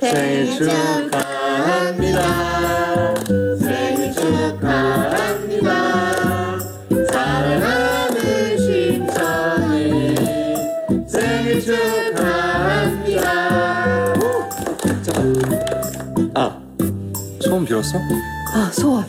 생일 축하합니다. 생일 축하합니다. 사랑하는 심정이 생일 축하합니다. 아, 소원 빌었어? 아 소원